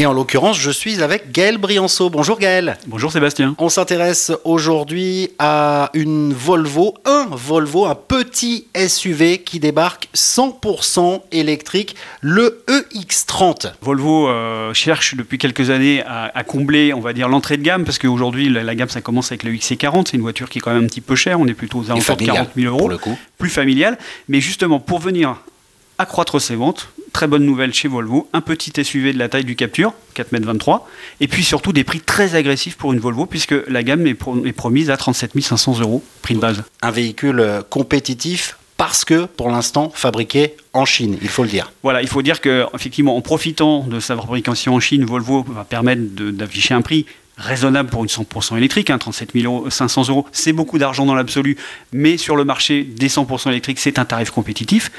Et en l'occurrence, je suis avec Gaël Brianceau. Bonjour Gaël. Bonjour Sébastien. On s'intéresse aujourd'hui à une Volvo, un Volvo, un petit SUV qui débarque 100% électrique, le EX30. Volvo euh, cherche depuis quelques années à, combler, on va dire, l'entrée de gamme, parce qu'aujourd'hui, la, gamme, ça commence avec le XC40. C'est une voiture qui est quand même un petit peu chère. On est plutôt aux alentours de 40 000 euros. Pour le coup. Plus familiale. Mais justement, pour venir accroître ses ventes, très bonne nouvelle chez Volvo, un petit SUV de la taille du Capture, 4,23 m, et puis surtout des prix très agressifs pour une Volvo, puisque la gamme est, promise à 37 500 euros, prix de base. Un véhicule euh, compétitif parce que pour l'instant fabriqué en Chine, il faut le dire. Voilà, il faut dire que effectivement en profitant de sa fabrication en Chine, Volvo va permettre d'afficher un prix raisonnable pour une 100% électrique, hein, 37 500 euros, c'est beaucoup d'argent dans l'absolu, mais sur le marché des 100% électriques, c'est un tarif compétitif.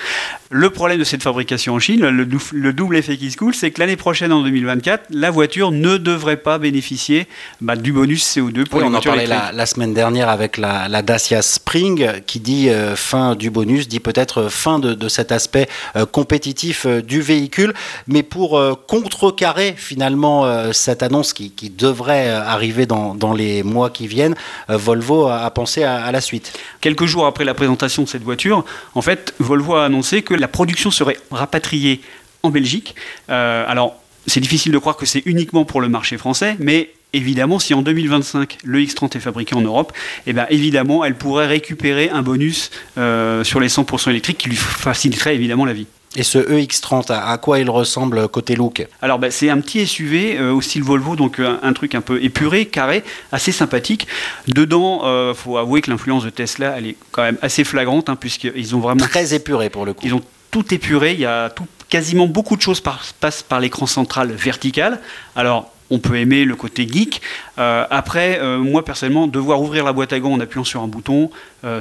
Le problème de cette fabrication en Chine, le, double effet qui se coule, c'est que l'année prochaine, en 2024, la voiture ne devrait pas bénéficier bah, du bonus CO2 pour oui, on en parlait la, semaine dernière avec la, Dacia Spring, qui dit euh, fin du bonus, dit peut-être fin de, cet aspect euh, compétitif euh, du véhicule, mais pour contrecarrer finalement cette annonce qui, qui devrait euh, arriver dans, les mois qui viennent, euh, Volvo a, pensé à, la suite. Quelques jours après la présentation de cette voiture, en fait, Volvo a annoncé que la production serait rapatriée en Belgique. Euh, alors, c'est difficile de croire que c'est uniquement pour le marché français, mais évidemment, si en 2025 le X30 est fabriqué en Europe, eh bien, évidemment, elle pourrait récupérer un bonus sur les 100% électriques qui lui faciliterait évidemment la vie. Et ce EX30, à quoi il ressemble côté look Alors, bah, c'est un petit SUV euh, au style Volvo, donc euh, un, truc un peu épuré, carré, assez sympathique. Dedans, il euh, faut avouer que l'influence de Tesla, elle est quand même assez flagrante, hein, puisqu'ils ont vraiment. Très épuré pour le coup. Ils ont tout épuré. Il y a tout, quasiment beaucoup de choses par, passent par l'écran central vertical. Alors, on peut aimer le côté geek. après, moi personnellement, devoir ouvrir la boîte à gants en appuyant sur un bouton,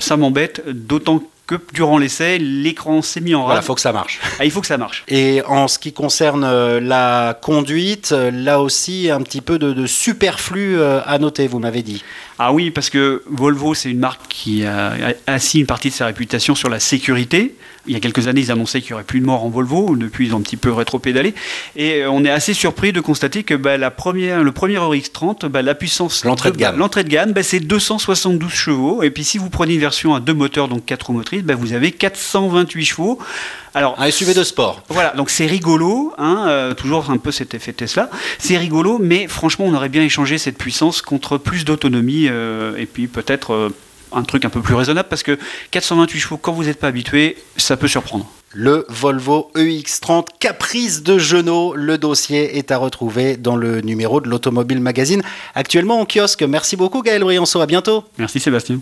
ça m'embête, d'autant que durant l'essai, l'écran s'est mis en rade. Il faut que ça marche. Ah, il faut que ça marche. Et en ce qui concerne euh, la conduite, euh, là aussi, un petit peu de, superflu euh, à noter, vous m'avez dit. Ah oui, parce que Volvo, c'est une marque qui a assis une partie de sa réputation sur la sécurité. Il y a quelques années, ils annonçaient qu'il n'y aurait plus de morts en Volvo. Depuis, ils ont un petit peu rétro-pédalé. Et on est assez surpris de constater que bah, la première, le premier RX30, bah, la puissance. L'entrée de, gamme. L'entrée de gamme, bah, c'est 272 chevaux. Et puis, si vous prenez une version à deux moteurs, donc quatre roues motrices, bah, vous avez 428 chevaux. Alors, un SUV de sport. Voilà, donc c'est rigolo, hein, euh, toujours un peu cet effet Tesla. C'est rigolo, mais franchement, on aurait bien échangé cette puissance contre plus d'autonomie euh, et puis peut-être euh, un truc un peu plus raisonnable parce que 428 chevaux, quand vous n'êtes pas habitué, ça peut surprendre. Le Volvo EX30 Caprice de Genot. Le dossier est à retrouver dans le numéro de l'Automobile Magazine, actuellement en kiosque. Merci beaucoup Gaël Brianceau, à bientôt. Merci Sébastien.